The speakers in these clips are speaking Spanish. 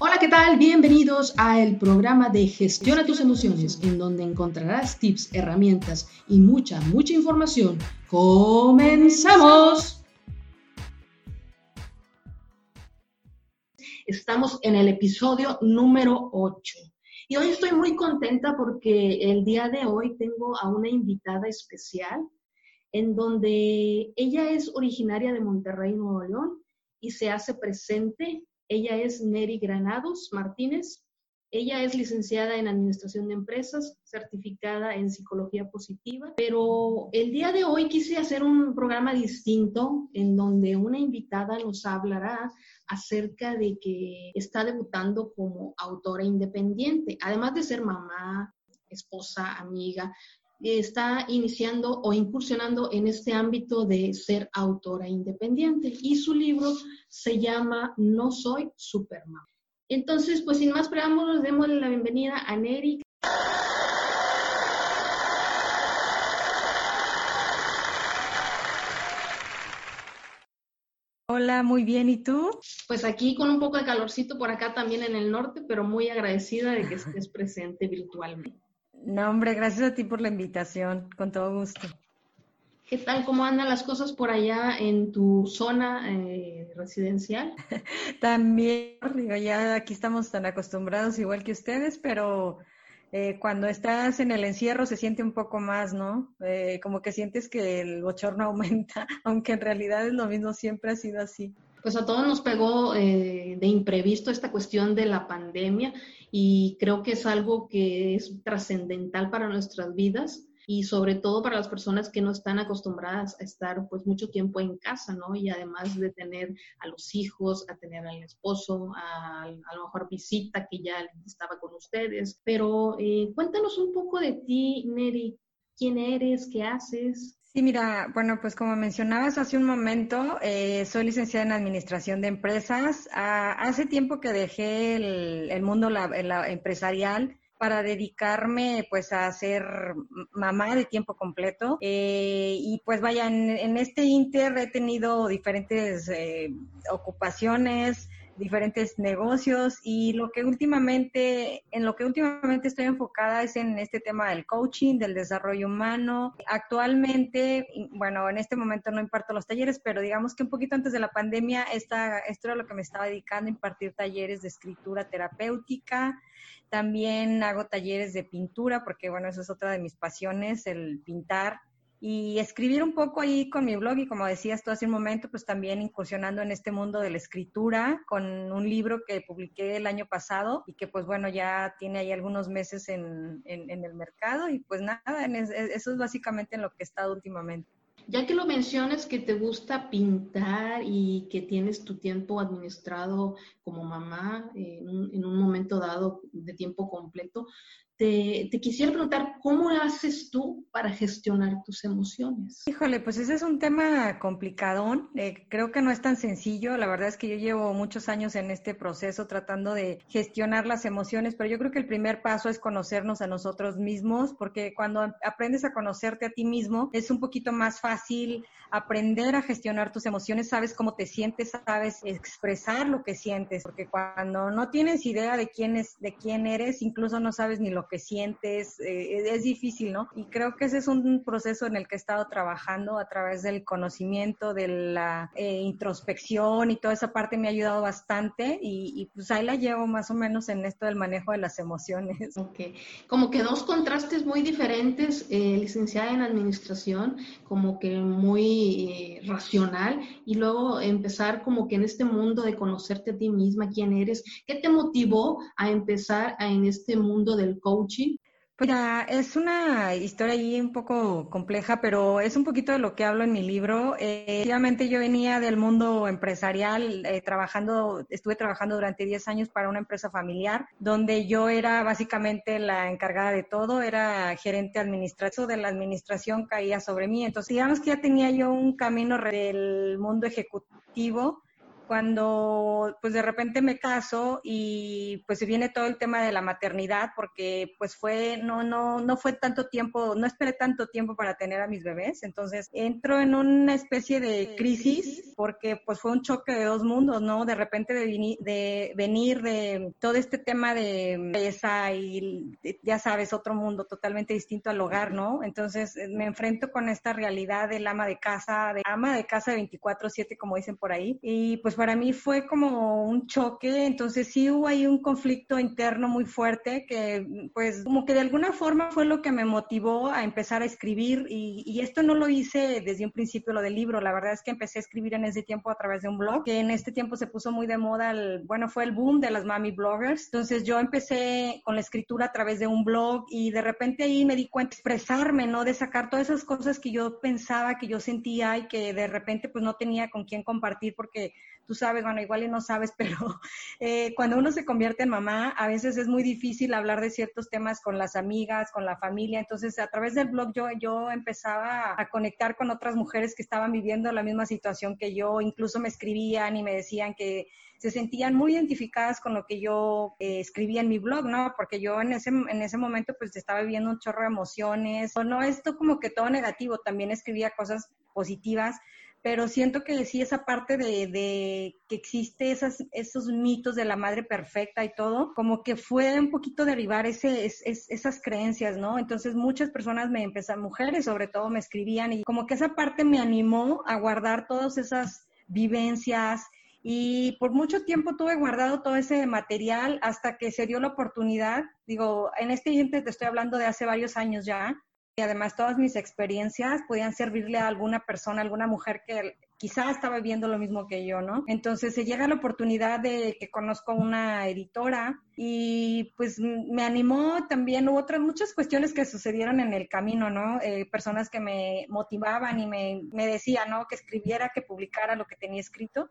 Hola, ¿qué tal? Bienvenidos al programa de Gestiona tus emociones, en donde encontrarás tips, herramientas y mucha, mucha información. ¡Comenzamos! Estamos en el episodio número 8. Y hoy estoy muy contenta porque el día de hoy tengo a una invitada especial en donde ella es originaria de Monterrey, Nuevo León, y se hace presente. Ella es Neri Granados Martínez. Ella es licenciada en Administración de Empresas, certificada en Psicología Positiva, pero el día de hoy quise hacer un programa distinto en donde una invitada nos hablará acerca de que está debutando como autora independiente, además de ser mamá, esposa, amiga, está iniciando o incursionando en este ámbito de ser autora independiente y su libro se llama No soy Superman. Entonces, pues sin más preámbulos, démosle la bienvenida a Neri. Hola, muy bien, ¿y tú? Pues aquí con un poco de calorcito por acá también en el norte, pero muy agradecida de que estés presente virtualmente. No, hombre, gracias a ti por la invitación, con todo gusto. ¿Qué tal? ¿Cómo andan las cosas por allá en tu zona eh, residencial? También, digo, ya aquí estamos tan acostumbrados igual que ustedes, pero eh, cuando estás en el encierro se siente un poco más, ¿no? Eh, como que sientes que el bochorno aumenta, aunque en realidad es lo mismo, siempre ha sido así. Pues a todos nos pegó de imprevisto esta cuestión de la pandemia y creo que es algo que es trascendental para nuestras vidas y sobre todo para las personas que no están acostumbradas a estar pues mucho tiempo en casa, ¿no? Y además de tener a los hijos, a tener al esposo, a, a lo mejor visita que ya estaba con ustedes. Pero eh, cuéntanos un poco de ti, Neri. ¿Quién eres? ¿Qué haces? Sí, mira, bueno, pues como mencionabas hace un momento, eh, soy licenciada en Administración de Empresas. Ah, hace tiempo que dejé el, mundo empresarial para dedicarme pues a ser mamá de tiempo completo. Eh, y pues vaya, en, este inter he tenido diferentes eh, ocupaciones, diferentes negocios y lo que últimamente, en lo que últimamente estoy enfocada es en este tema del coaching, del desarrollo humano. Actualmente, bueno, en este momento no imparto los talleres, pero digamos que un poquito antes de la pandemia, esta, esto era lo que me estaba dedicando, impartir talleres de escritura terapéutica. También hago talleres de pintura, porque bueno, eso es otra de mis pasiones, el pintar y escribir un poco ahí con mi blog y como decías tú hace un momento, pues también incursionando en este mundo de la escritura con un libro que publiqué el año pasado y que pues bueno, ya tiene ahí algunos meses en, en, el mercado y pues nada, eso es básicamente en lo que he estado últimamente. Ya que lo mencionas que te gusta pintar y que tienes tu tiempo administrado como mamá en un momento dado de tiempo completo, te, quisiera preguntar, ¿cómo haces tú para gestionar tus emociones? Híjole, pues ese es un tema complicadón. Eh, creo que no es tan sencillo. La verdad es que yo llevo muchos años en este proceso tratando de gestionar las emociones, pero yo creo que el primer paso es conocernos a nosotros mismos, porque cuando aprendes a conocerte a ti mismo, es un poquito más fácil aprender a gestionar tus emociones, sabes cómo te sientes, sabes expresar lo que sientes, porque cuando no tienes idea de quién es, de quién eres, incluso no sabes ni lo que sientes, eh, es difícil, ¿no? Y creo que ese es un proceso en el que he estado trabajando a través del conocimiento, de la eh, introspección y toda esa parte me ha ayudado bastante y, pues ahí la llevo más o menos en esto del manejo de las emociones. Ok, como que dos contrastes muy diferentes, eh, licenciada en administración, como que muy racional y luego empezar como que en este mundo de conocerte a ti misma, quién eres, ¿qué te motivó a empezar en este mundo del coaching? Pues es una historia ahí un poco compleja, pero es un poquito de lo que hablo en mi libro. Eh, yo venía del mundo empresarial, eh, trabajando, estuve trabajando durante 10 años para una empresa familiar, donde yo era básicamente la encargada de todo, era gerente administrativo de la administración, caía sobre mí. Entonces, digamos que ya tenía yo un camino del mundo ejecutivo cuando pues de repente me caso y pues viene todo el tema de la maternidad porque pues fue, no, no, no fue tanto tiempo, no esperé tanto tiempo para tener a mis bebés, entonces entro en una especie de crisis porque pues fue un choque de dos mundos, ¿no? De repente de, de venir de todo este tema de pesa y ya sabes, otro mundo totalmente distinto al hogar, ¿no? Entonces me enfrento con esta realidad del ama de casa, de ama de casa de 24/7 como dicen por ahí y pues para mí fue como un choque, entonces sí hubo ahí un conflicto interno muy fuerte que pues como que de alguna forma fue lo que me motivó a empezar a escribir y, esto no lo hice desde un principio lo del libro, la verdad es que empecé a escribir en ese tiempo a través de un blog, que en este tiempo se puso muy de moda, el, bueno, fue el boom de las mami bloggers, entonces yo empecé con la escritura a través de un blog y de repente ahí me di cuenta de expresarme, ¿no? De sacar todas esas cosas que yo pensaba, que yo sentía y que de repente pues no tenía con quién compartir porque tú sabes, bueno, igual y no sabes, pero eh, cuando uno se convierte en mamá, a veces es muy difícil hablar de ciertos temas con las amigas, con la familia. Entonces, a través del blog yo, yo empezaba a conectar con otras mujeres que estaban viviendo la misma situación que yo, incluso me escribían y me decían que se sentían muy identificadas con lo que yo eh, escribía en mi blog, ¿no? Porque yo en ese, en ese momento pues estaba viviendo un chorro de emociones, o no esto como que todo negativo, también escribía cosas positivas, pero siento que sí esa parte de, que existe esas, esos mitos de la madre perfecta y todo, como que fue un poquito derivar ese, esas creencias, ¿no? Entonces muchas personas me empezaron, mujeres sobre todo, me escribían y como que esa parte me animó a guardar todas esas vivencias y por mucho tiempo tuve guardado todo ese material hasta que se dio la oportunidad, digo, en este instante te estoy hablando de hace varios años ya, y además todas mis experiencias podían servirle a alguna persona, alguna mujer que quizá estaba viendo lo mismo que yo, ¿no? Entonces se llega la oportunidad de que conozco una editora y pues me animó también, hubo otras muchas cuestiones que sucedieron en el camino, ¿no? Eh, personas que me motivaban y me, me decían, ¿no? Que escribiera, que publicara lo que tenía escrito.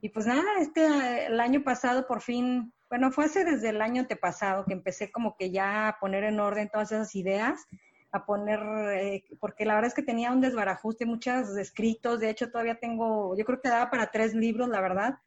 Y pues nada, este, el año pasado por fin, bueno, fue hace desde el año antepasado que empecé como que ya a poner en orden todas esas ideas a poner, eh, porque la verdad es que tenía un desbarajuste, muchos escritos, de hecho todavía tengo, yo creo que daba para tres libros, la verdad,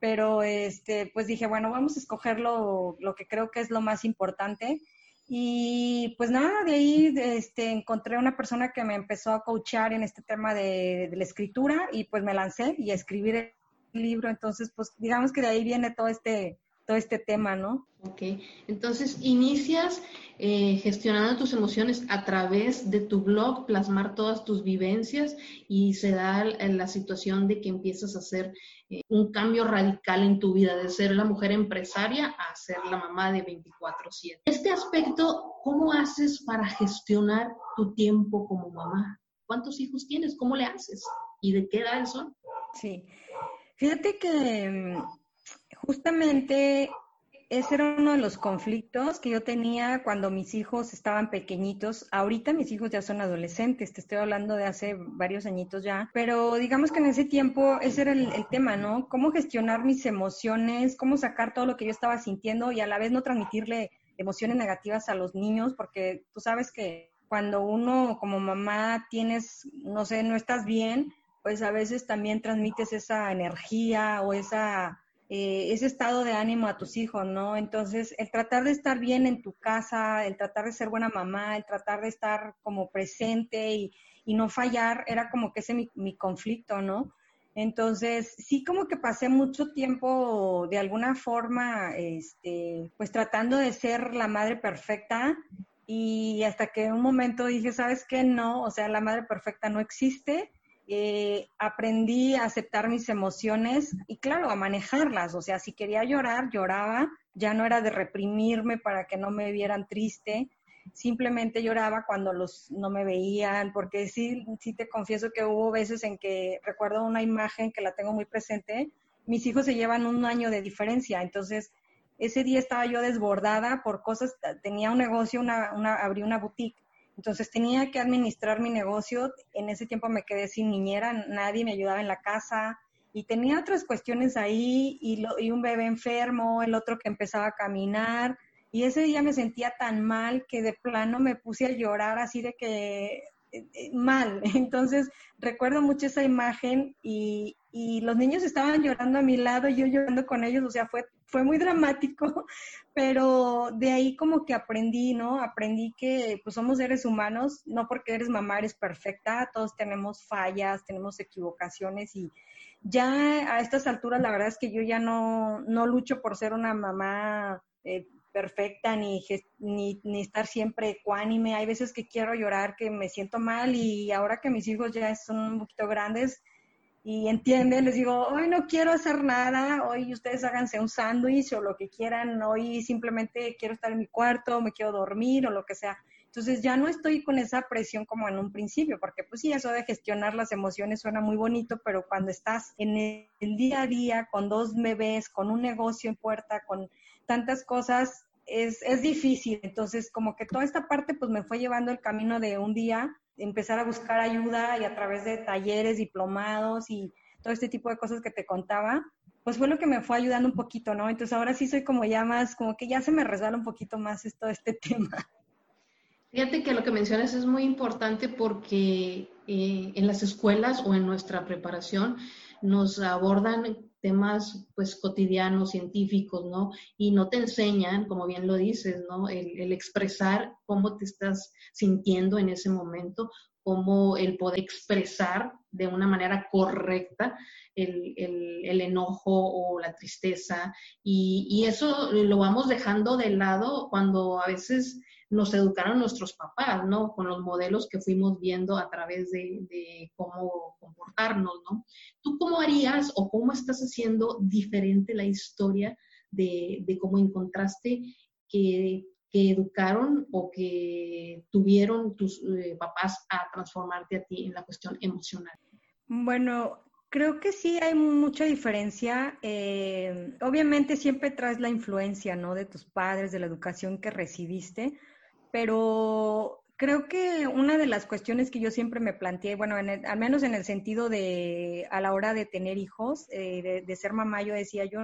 pero este, pues dije, bueno, vamos a escoger lo, lo que creo que es lo más importante. Y pues nada, de ahí este, encontré una persona que me empezó a coachar en este tema de, de la escritura y pues me lancé y a escribir el libro. Entonces, pues digamos que de ahí viene todo este, todo este tema, ¿no? Ok, entonces inicias eh, gestionando tus emociones a través de tu blog, plasmar todas tus vivencias y se da la situación de que empiezas a hacer eh, un cambio radical en tu vida, de ser la mujer empresaria a ser la mamá de 24/7. Este aspecto, ¿cómo haces para gestionar tu tiempo como mamá? ¿Cuántos hijos tienes? ¿Cómo le haces? ¿Y de qué edad son? Sí, fíjate que mm, Justamente ese era uno de los conflictos que yo tenía cuando mis hijos estaban pequeñitos. Ahorita mis hijos ya son adolescentes, te estoy hablando de hace varios añitos ya, pero digamos que en ese tiempo ese era el, tema, ¿no? Cómo gestionar mis emociones, cómo sacar todo lo que yo estaba sintiendo y a la vez no transmitirle emociones negativas a los niños, porque tú sabes que cuando uno como mamá tienes, no sé, no estás bien, pues a veces también transmites esa energía o esa eh, ese estado de ánimo a tus hijos, ¿no? Entonces, el tratar de estar bien en tu casa, el tratar de ser buena mamá, el tratar de estar como presente y, no fallar, era como que ese mi, conflicto, ¿no? Entonces, sí como que pasé mucho tiempo de alguna forma, este, pues tratando de ser la madre perfecta y hasta que un momento dije, ¿sabes qué? No, o sea, la madre perfecta no existe eh, aprendí a aceptar mis emociones y claro, a manejarlas. O sea, si quería llorar, lloraba. Ya no era de reprimirme para que no me vieran triste. Simplemente lloraba cuando los no me veían, porque sí, sí te confieso que hubo veces en que recuerdo una imagen que la tengo muy presente. Mis hijos se llevan un año de diferencia, entonces ese día estaba yo desbordada por cosas. Tenía un negocio, una, abrí una boutique entonces tenía que administrar mi negocio. En ese tiempo me quedé sin niñera, nadie me ayudaba en la casa y tenía otras cuestiones ahí y, y un bebé enfermo, el otro que empezaba a caminar. Y ese día me sentía tan mal que de plano me puse a llorar así de que eh, mal. Entonces, recuerdo mucho esa imagen y, y, los niños estaban llorando a mi lado yo llorando con ellos, o sea, fue, fue muy dramático, pero de ahí como que aprendí, ¿no? Aprendí que pues somos seres humanos, no porque eres mamá eres perfecta, todos tenemos fallas, tenemos equivocaciones y ya a estas alturas la verdad es que yo ya no, no lucho por ser una mamá eh, perfecta ni, ni, ni, estar siempre ecuánime. Hay veces que quiero llorar, que me siento mal y ahora que mis hijos ya son un poquito grandes y entienden, les digo, hoy no quiero hacer nada, hoy ustedes háganse un sándwich o lo que quieran, hoy simplemente quiero estar en mi cuarto, me quiero dormir o lo que sea. Entonces ya no estoy con esa presión como en un principio, porque pues sí, eso de gestionar las emociones suena muy bonito, pero cuando estás en el día a día con dos bebés, con un negocio en puerta, con tantas cosas, es, es difícil. Entonces, como que toda esta parte, pues me fue llevando el camino de un día empezar a buscar ayuda y a través de talleres, diplomados y todo este tipo de cosas que te contaba, pues fue lo que me fue ayudando un poquito, ¿no? Entonces ahora sí soy como ya más, como que ya se me resbala un poquito más esto, este tema. Fíjate que lo que mencionas es muy importante porque eh, en las escuelas o en nuestra preparación nos abordan temas pues cotidianos, científicos, ¿no? Y no te enseñan, como bien lo dices, ¿no? El, expresar cómo te estás sintiendo en ese momento, cómo el poder expresar de una manera correcta el, el, enojo o la tristeza. Y, y, eso lo vamos dejando de lado cuando a veces nos educaron nuestros papás, ¿no? Con los modelos que fuimos viendo a través de, cómo comportarnos, ¿no? ¿Tú cómo harías o cómo estás haciendo diferente la historia de, cómo encontraste que, educaron o que tuvieron tus eh, papás a transformarte a ti en la cuestión emocional? Bueno, Creo que sí hay mucha diferencia. Eh, obviamente siempre traes la influencia, ¿no? De tus padres, de la educación que recibiste, pero creo que una de las cuestiones que yo siempre me planteé, bueno, al menos en el sentido de a la hora de tener hijos, eh, de, ser mamá, yo decía, yo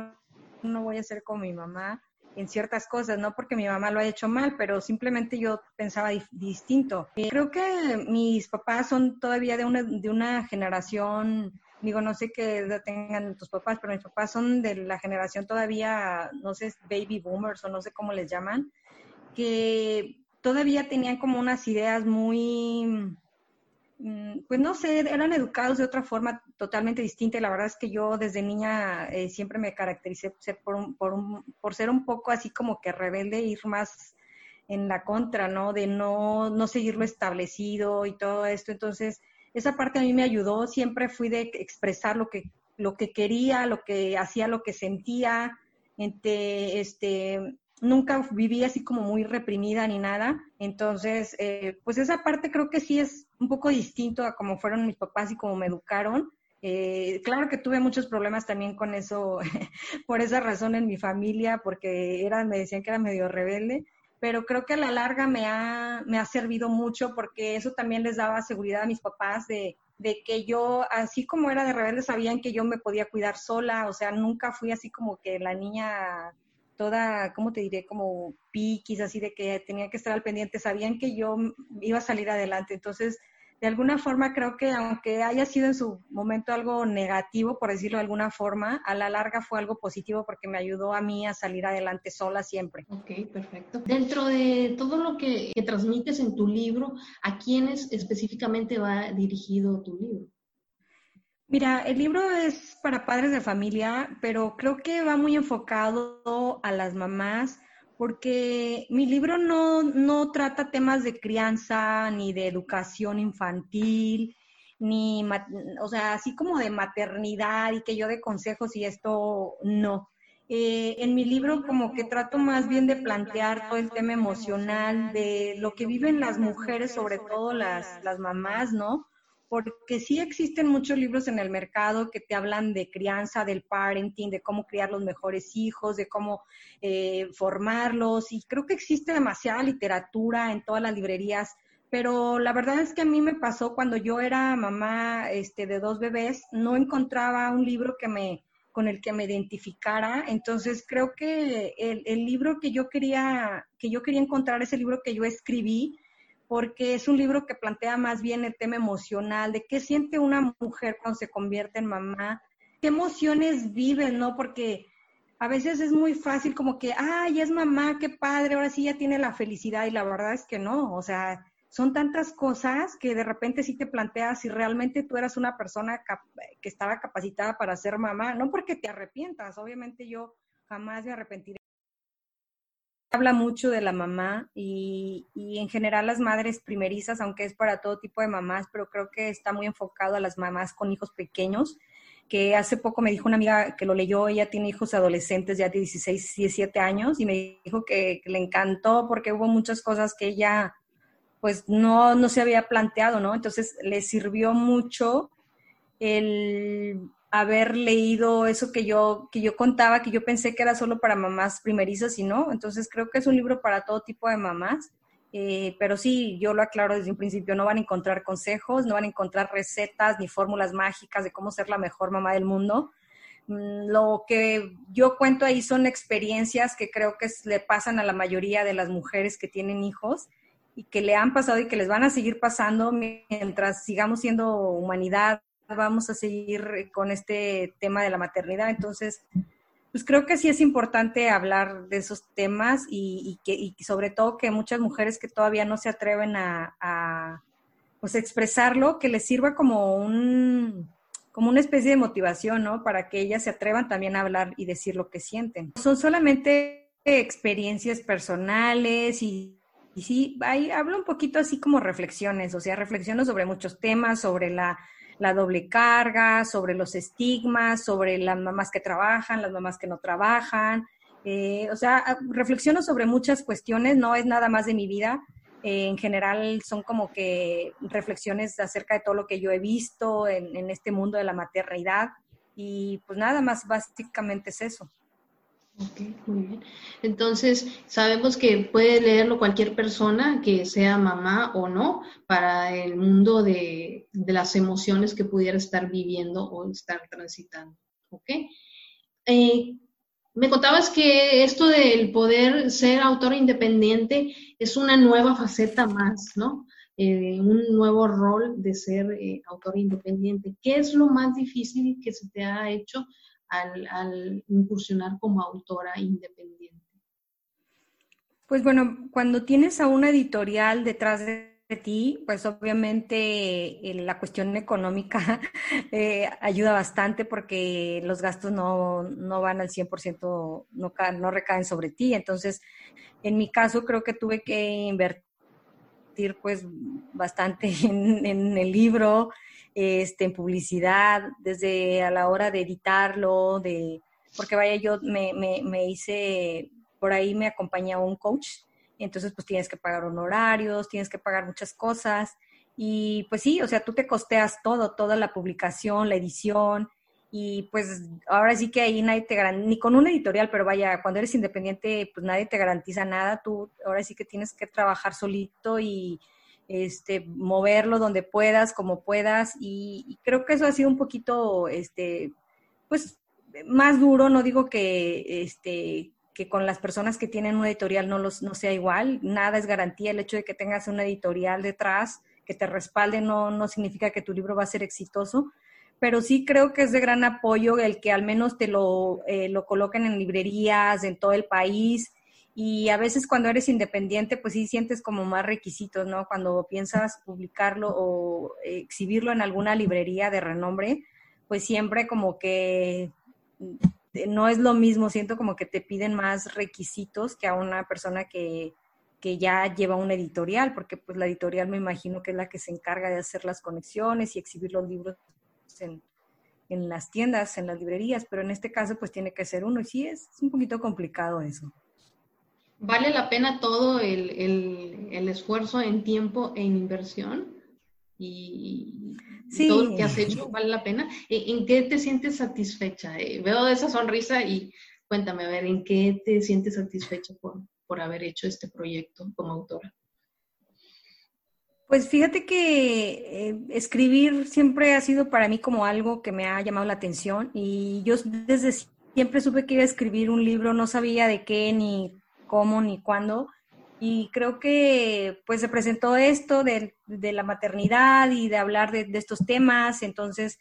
no voy a ser como mi mamá en ciertas cosas, no porque mi mamá lo haya hecho mal, pero simplemente yo pensaba distinto. Creo que mis papás son todavía de una, de una generación, digo, no sé qué edad tengan tus papás, pero mis papás son de la generación todavía, no sé, baby boomers o no sé cómo les llaman, que todavía tenían como unas ideas muy, mm, pues no sé, eran educados de otra forma totalmente distinta. La verdad es que yo desde niña eh, siempre me caractericé por, por, por, ser un poco así como que rebelde, ir más en la contra, ¿no? De no, no seguir lo establecido y todo esto. Entonces, esa parte a mí me ayudó. Siempre fui de expresar lo que, lo que quería, lo que hacía, lo que sentía. Este, este, nunca viví así como muy reprimida ni nada. Entonces, eh, pues esa parte creo que sí es un poco distinto a cómo fueron mis papás y cómo me educaron. Eh, claro que tuve muchos problemas también con eso, por esa razón en mi familia, porque era, me decían que era medio rebelde, pero creo que a la larga me ha, me ha servido mucho porque eso también les daba seguridad a mis papás de, de que yo, así como era de rebelde, sabían que yo me podía cuidar sola, o sea, nunca fui así como que la niña toda, ¿cómo te diré? Como piquis, así de que tenía que estar al pendiente, sabían que yo iba a salir adelante. Entonces, de alguna forma creo que aunque haya sido en su momento algo negativo, por decirlo de alguna forma, a la larga fue algo positivo porque me ayudó a mí a salir adelante sola siempre. Ok, perfecto. Dentro de todo lo que, que transmites en tu libro, ¿a quiénes específicamente va dirigido tu libro? Mira, el libro es para padres de familia, pero creo que va muy enfocado a las mamás, porque mi libro no, no trata temas de crianza ni de educación infantil, ni, o sea, así como de maternidad y que yo de consejos y esto no. Eh, en mi libro como que trato más bien de plantear todo el tema emocional, de lo que viven las mujeres, sobre todo las, las mamás, ¿no? Porque sí existen muchos libros en el mercado que te hablan de crianza, del parenting, de cómo criar los mejores hijos, de cómo eh, formarlos, y creo que existe demasiada literatura en todas las librerías, pero la verdad es que a mí me pasó cuando yo era mamá este, de dos bebés, no encontraba un libro que me con el que me identificara, entonces creo que el, el libro que yo quería que yo quería encontrar es el libro que yo escribí, porque es un libro que plantea más bien el tema emocional, de qué siente una mujer cuando se convierte en mamá, qué emociones vive, ¿no? Porque a veces es muy fácil como que, ay, es mamá, qué padre, ahora sí ya tiene la felicidad y la verdad es que no, o sea, son tantas cosas que de repente sí te planteas si realmente tú eras una persona que estaba capacitada para ser mamá, no porque te arrepientas, obviamente yo jamás me arrepentiré habla mucho de la mamá y, en general las madres primerizas, aunque es para todo tipo de mamás, pero creo que está muy enfocado a las mamás con hijos pequeños, que hace poco me dijo una amiga que lo leyó, ella tiene hijos adolescentes ya de 16, 17 años y me dijo que, le encantó porque hubo muchas cosas que ella pues no, no se había planteado, ¿no? Entonces le sirvió mucho el haber leído eso que yo, que yo contaba, que yo pensé que era solo para mamás primerizas y no. Entonces creo que es un libro para todo tipo de mamás. Eh, pero sí, yo lo aclaro desde un principio, no van a encontrar consejos, no van a encontrar recetas ni fórmulas mágicas de cómo ser la mejor mamá del mundo. Mm, lo que yo cuento ahí son experiencias que creo que le pasan a la mayoría de las mujeres que tienen hijos y que le han pasado y que les van a seguir pasando mientras sigamos siendo humanidad, vamos a seguir con este tema de la maternidad. Entonces, pues creo que sí es importante hablar de esos temas y, que, y sobre todo que muchas mujeres que todavía no se atreven a, pues expresarlo, que les sirva como un como una especie de motivación, ¿no? Para que ellas se atrevan también a hablar y decir lo que sienten. Son solamente experiencias personales y, y sí, ahí hablo un poquito así como reflexiones, o sea, reflexiones sobre muchos temas, sobre la la doble carga, sobre los estigmas, sobre las mamás que trabajan, las mamás que no trabajan. Eh, o sea, ah, reflexiono sobre muchas cuestiones, no es nada más de mi vida. Eh, en general son como que reflexiones acerca de todo lo que yo he visto en, en este mundo de la maternidad. Y pues nada más, básicamente es eso. Ok, muy bien. Entonces, sabemos que puede leerlo cualquier persona, que sea mamá o no, para el mundo de, las emociones que pudiera estar viviendo o estar transitando. ¿Ok? Eh, me contabas que esto del poder ser autor independiente es una nueva faceta más, ¿no? Eh, un nuevo rol de ser eh, autor independiente. ¿Qué es lo más difícil que se te ha hecho al, incursionar como autora independiente? Pues bueno, cuando tienes a una editorial detrás de ti, pues obviamente eh, la cuestión económica eh, ayuda bastante porque los gastos no, van al 100%, no, no recaen sobre ti. Entonces, en mi caso creo que tuve que invertir pues bastante en el libro, este, en publicidad, desde a la hora de editarlo, de, porque vaya, yo me, me, hice, por ahí me acompañaba un coach, entonces pues tienes que pagar honorarios, tienes que pagar muchas cosas, y pues sí, o sea, tú te costeas todo, toda la publicación, la edición, y pues ahora sí que ahí nadie te garantiza, ni con un editorial, pero vaya, cuando eres independiente, pues nadie te garantiza nada, tú ahora sí que tienes que trabajar solito y este, moverlo donde puedas, como puedas, y, creo que eso ha sido un poquito, este, pues, más duro, no digo que, este, que con las personas que tienen una editorial no, los, no sea igual, nada es garantía, el hecho de que tengas una editorial detrás que te respalde no, no significa que tu libro va a ser exitoso, pero sí creo que es de gran apoyo el que al menos te lo, eh, lo coloquen en librerías en todo el país, y a veces cuando eres independiente, pues sí sientes como más requisitos, ¿no? Cuando piensas publicarlo o exhibirlo en alguna librería de renombre, pues siempre como que no es lo mismo, siento como que te piden más requisitos que a una persona que, que ya lleva una editorial, porque pues la editorial me imagino que es la que se encarga de hacer las conexiones y exhibir los libros en, en las tiendas, en las librerías, pero en este caso pues tiene que ser uno y sí es un poquito complicado eso vale la pena todo el, esfuerzo en tiempo e en inversión y todo lo que has hecho vale la pena. ¿En qué te sientes satisfecha? Eh, veo esa sonrisa y cuéntame, a ver, ¿en qué te sientes satisfecha por, por haber hecho este proyecto como autora? Pues fíjate que eh, escribir siempre ha sido para mí como algo que me ha llamado la atención y yo desde siempre supe que iba a escribir un libro, no sabía de qué ni cómo ni cuándo. Y creo que pues se presentó esto de, la maternidad y de hablar de, estos temas. Entonces,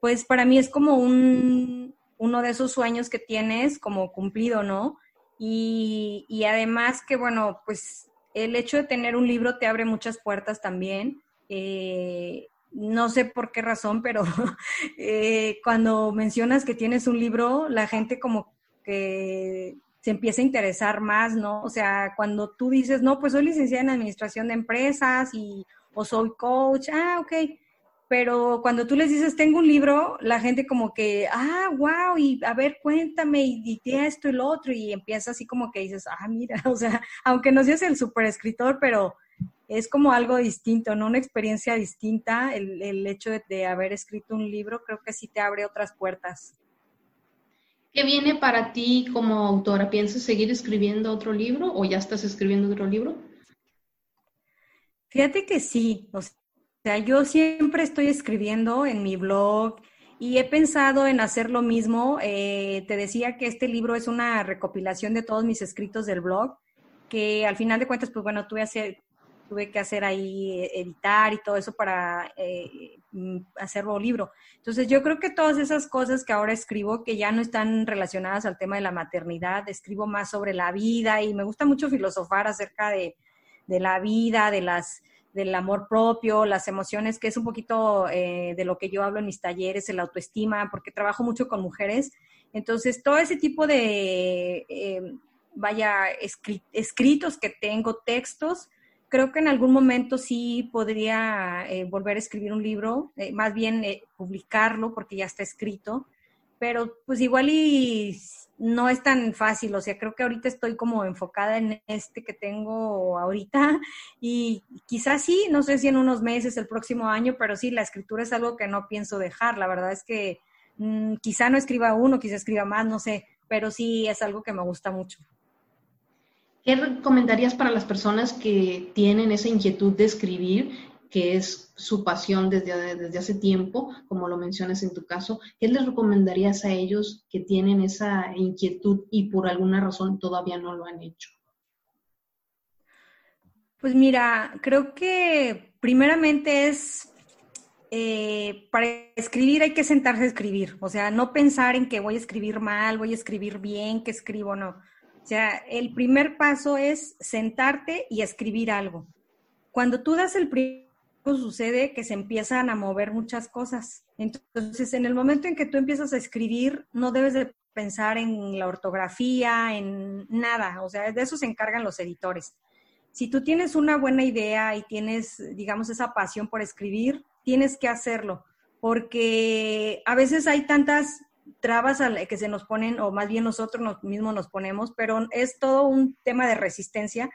pues para mí es como un, uno de esos sueños que tienes como cumplido, ¿no? Y, y además que, bueno, pues el hecho de tener un libro te abre muchas puertas también. Eh, no sé por qué razón, pero eh, cuando mencionas que tienes un libro, la gente como que se empieza a interesar más, ¿no? O sea, cuando tú dices, no, pues soy licenciada en administración de empresas y o soy coach, ah, ok. Pero cuando tú les dices, tengo un libro, la gente como que, ah, wow, y a ver, cuéntame, y, y esto y lo otro, y empieza así como que dices, ah, mira, o sea, aunque no seas el super escritor, pero es como algo distinto, ¿no? Una experiencia distinta, el, el hecho de, haber escrito un libro, creo que sí te abre otras puertas. ¿Qué viene para ti como autora? ¿Piensas seguir escribiendo otro libro o ya estás escribiendo otro libro? Fíjate que sí, o sea, yo siempre estoy escribiendo en mi blog y he pensado en hacer lo mismo. Eh, te decía que este libro es una recopilación de todos mis escritos del blog, que al final de cuentas, pues bueno, tuve, hacer, tuve que hacer ahí, eh, editar y todo eso para eh, mm, hacerlo libro. Entonces yo creo que todas esas cosas que ahora escribo, que ya no están relacionadas al tema de la maternidad, escribo más sobre la vida y me gusta mucho filosofar acerca de, la vida, de las del amor propio, las emociones, que es un poquito eh, de lo que yo hablo en mis talleres, el autoestima, porque trabajo mucho con mujeres. Entonces, todo ese tipo de, vaya, escritos que tengo, textos, creo que en algún momento sí podría eh, volver a escribir un libro, eh, más bien eh, publicarlo porque ya está escrito, pero pues igual y no es tan fácil, o sea, creo que ahorita estoy como enfocada en este que tengo ahorita y quizás sí, no sé si en unos meses, el próximo año, pero sí, la escritura es algo que no pienso dejar, la verdad es que mm, quizá no escriba uno, quizá escriba más, no sé, pero sí es algo que me gusta mucho. ¿Qué recomendarías para las personas que tienen esa inquietud de escribir, que es su pasión desde, desde hace tiempo, como lo mencionas en tu caso? ¿Qué les recomendarías a ellos que tienen esa inquietud y por alguna razón todavía no lo han hecho? Pues mira, creo que primeramente es eh, para escribir hay que sentarse a escribir, o sea, no pensar en que voy a escribir mal, voy a escribir bien, que escribo no. Sea, el primer paso es sentarte y escribir algo. Cuando tú das el primer sucede que se empiezan a mover muchas cosas. Entonces, en el momento en que tú empiezas a escribir, no debes de pensar en la ortografía, en nada. O sea, de eso se encargan los editores. Si tú tienes una buena idea y tienes, digamos, esa pasión por escribir, tienes que hacerlo, porque a veces hay tantas trabas que se nos ponen, o más bien nosotros mismos nos ponemos, pero es todo un tema de resistencia.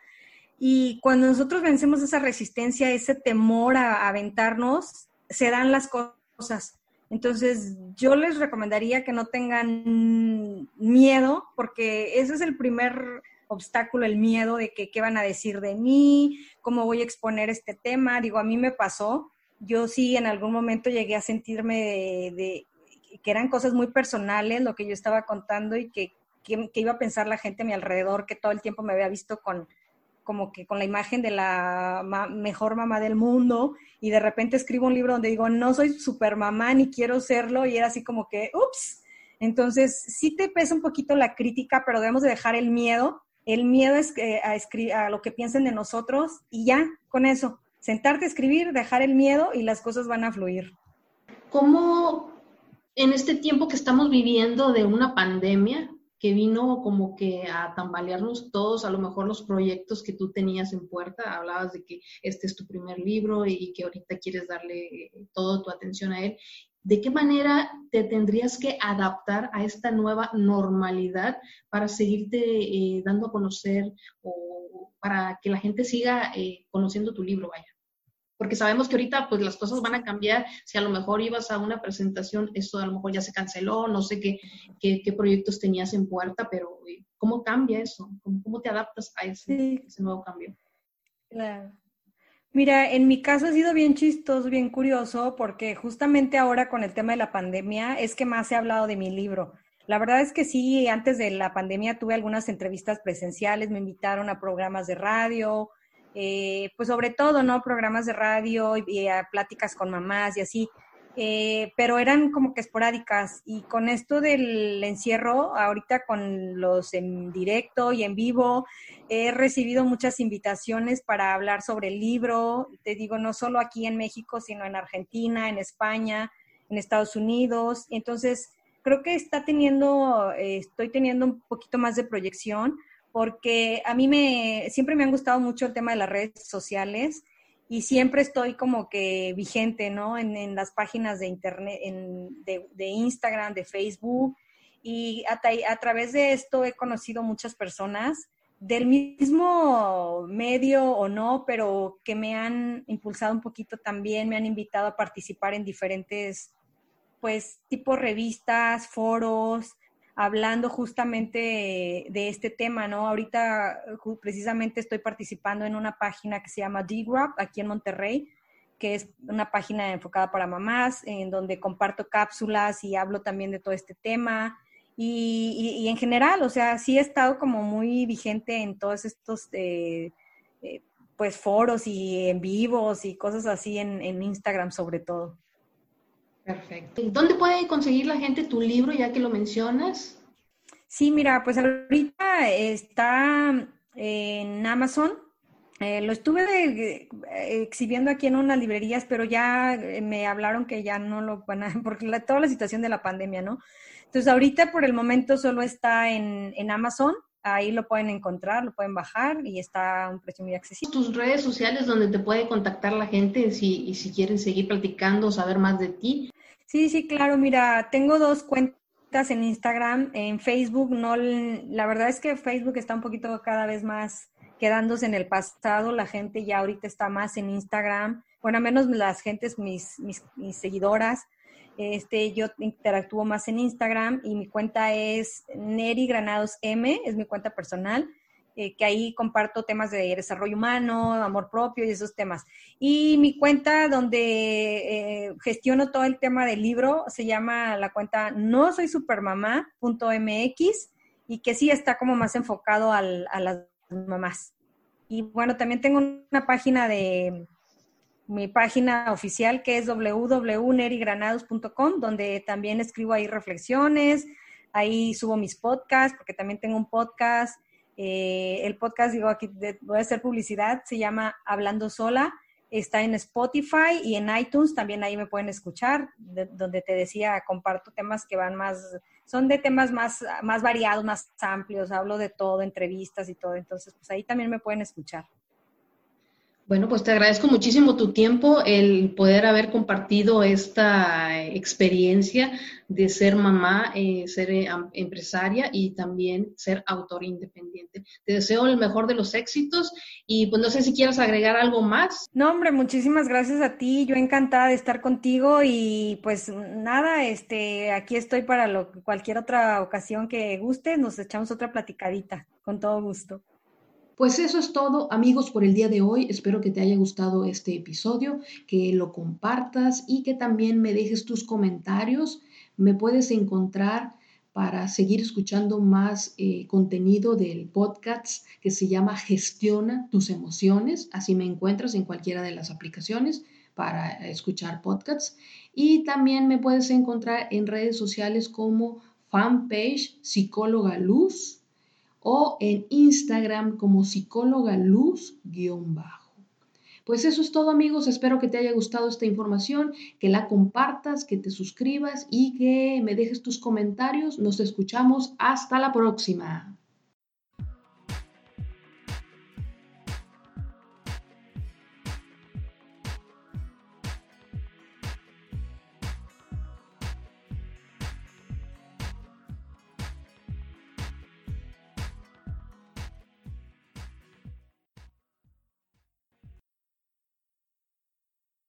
Y cuando nosotros vencemos esa resistencia, ese temor a, aventarnos, se dan las cosas. Entonces, yo les recomendaría que no tengan miedo, porque ese es el primer obstáculo, el miedo de que qué van a decir de mí, cómo voy a exponer este tema. Digo, a mí me pasó, yo sí en algún momento llegué a sentirme de que eran cosas muy personales lo que yo estaba contando y que, iba a pensar la gente a mi alrededor, que todo el tiempo me había visto con como que con la imagen de la mejor mamá del mundo y de repente escribo un libro donde digo, no soy super mamá ni quiero serlo y era así como que, ups. Entonces, sí te pesa un poquito la crítica, pero debemos de dejar el miedo. El miedo es a, escribir, a lo que piensen de nosotros y ya, con eso. Sentarte a escribir, dejar el miedo y las cosas van a fluir. ¿Cómo en este tiempo que estamos viviendo de una pandemia que vino como que a tambalearnos todos, a lo mejor los proyectos que tú tenías en puerta, hablabas de que este es tu primer libro y que ahorita quieres darle toda tu atención a él. ¿De qué manera te tendrías que adaptar a esta nueva normalidad para seguirte eh, dando a conocer o para que la gente siga eh, conociendo tu libro, vaya? Porque sabemos que ahorita pues las cosas van a cambiar, si a lo mejor ibas a una presentación, esto a lo mejor ya se canceló, no sé qué, qué, proyectos tenías en puerta, pero eh, ¿cómo cambia eso? ¿Cómo, cómo te adaptas a ese, ese, nuevo cambio? Claro. Mira, en mi caso ha sido bien chistoso, bien curioso, porque justamente ahora con el tema de la pandemia es que más he hablado de mi libro. La verdad es que sí, antes de la pandemia tuve algunas entrevistas presenciales, me invitaron a programas de radio, eh, pues sobre todo, ¿no? Programas de radio y, a pláticas con mamás y así. Eh, pero eran como que esporádicas y con esto del encierro, ahorita con los en directo y en vivo, he recibido muchas invitaciones para hablar sobre el libro, te digo, no solo aquí en México, sino en Argentina, en España, en Estados Unidos. Entonces, creo que está teniendo, eh, estoy teniendo un poquito más de proyección porque a mí me, siempre me han gustado mucho el tema de las redes sociales y siempre estoy como que vigente, ¿no? En, las páginas de internet, de, Instagram, de Facebook. Y a, a, través de esto he conocido muchas personas del mismo medio o no, pero que me han impulsado un poquito también, me han invitado a participar en diferentes, pues, tipo revistas, foros, hablando justamente de este tema, ¿no? Ahorita precisamente estoy participando en una página que se llama D-Grab aquí en Monterrey, que es una página enfocada para mamás, en donde comparto cápsulas y hablo también de todo este tema. Y, en general, o sea, sí he estado como muy vigente en todos estos, eh, eh, pues, foros y en vivos y cosas así en Instagram sobre todo. Perfecto. ¿Dónde puede conseguir la gente tu libro ya que lo mencionas? Sí, mira, pues ahorita está en Amazon. Eh, lo estuve eh, exhibiendo aquí en unas librerías, pero ya eh, me hablaron que ya no lo van a, porque toda la situación de la pandemia, ¿no? Entonces ahorita por el momento solo está en, en Amazon, ahí lo pueden encontrar, lo pueden bajar y está a un precio muy accesible. Tus redes sociales donde te puede contactar la gente si, y si quieren seguir platicando o saber más de ti. Sí, sí, claro. Mira, tengo dos cuentas en Instagram, en Facebook. No, la verdad es que Facebook está un poquito cada vez más quedándose en el pasado. La gente ya ahorita está más en Instagram. Bueno, menos las gentes, mis, mis, mis seguidoras. Este, yo interactúo más en Instagram y mi cuenta es Neri Granados M, es mi cuenta personal. Eh, que ahí comparto temas de desarrollo humano, amor propio y esos temas. Y mi cuenta donde eh, gestiono todo el tema del libro se llama la cuenta no soy supermamá.mx y que sí está como más enfocado a las mamás. Y bueno, también tengo una página de mi página oficial que es www.nerigranados.com, donde también escribo ahí reflexiones, ahí subo mis podcasts, porque también tengo un podcast eh, el podcast, digo, aquí voy a hacer publicidad, se llama Hablando Sola. Está en Spotify y en iTunes, también ahí me pueden escuchar, donde te decía, comparto temas que van más, son de temas más, más variados, más amplios, hablo de todo, entrevistas y todo, entonces pues ahí también me pueden escuchar. Bueno, pues te agradezco muchísimo tu tiempo, el poder haber compartido esta experiencia de ser mamá, eh, ser eh, empresaria y también ser autor independiente. Te deseo el mejor de los éxitos y pues no sé si quieres agregar algo más. No, hombre, muchísimas gracias a ti. Yo encantada de estar contigo y pues nada, este, aquí estoy para lo, cualquier otra ocasión que guste. Nos echamos otra platicadita, con todo gusto. Pues eso es todo, amigos, por el día de hoy. Espero que te haya gustado este episodio, que lo compartas y que también me dejes tus comentarios. Me puedes encontrar para seguir escuchando más eh, contenido del podcast que se llama Gestiona tus emociones. Así me encuentras en cualquiera de las aplicaciones para escuchar podcasts. Y también me puedes encontrar en redes sociales como fanpage psicóloga luz o en Instagram como psicóloga luz-bajo. Pues eso es todo amigos, espero que te haya gustado esta información, que la compartas, que te suscribas y que me dejes tus comentarios. Nos escuchamos hasta la próxima.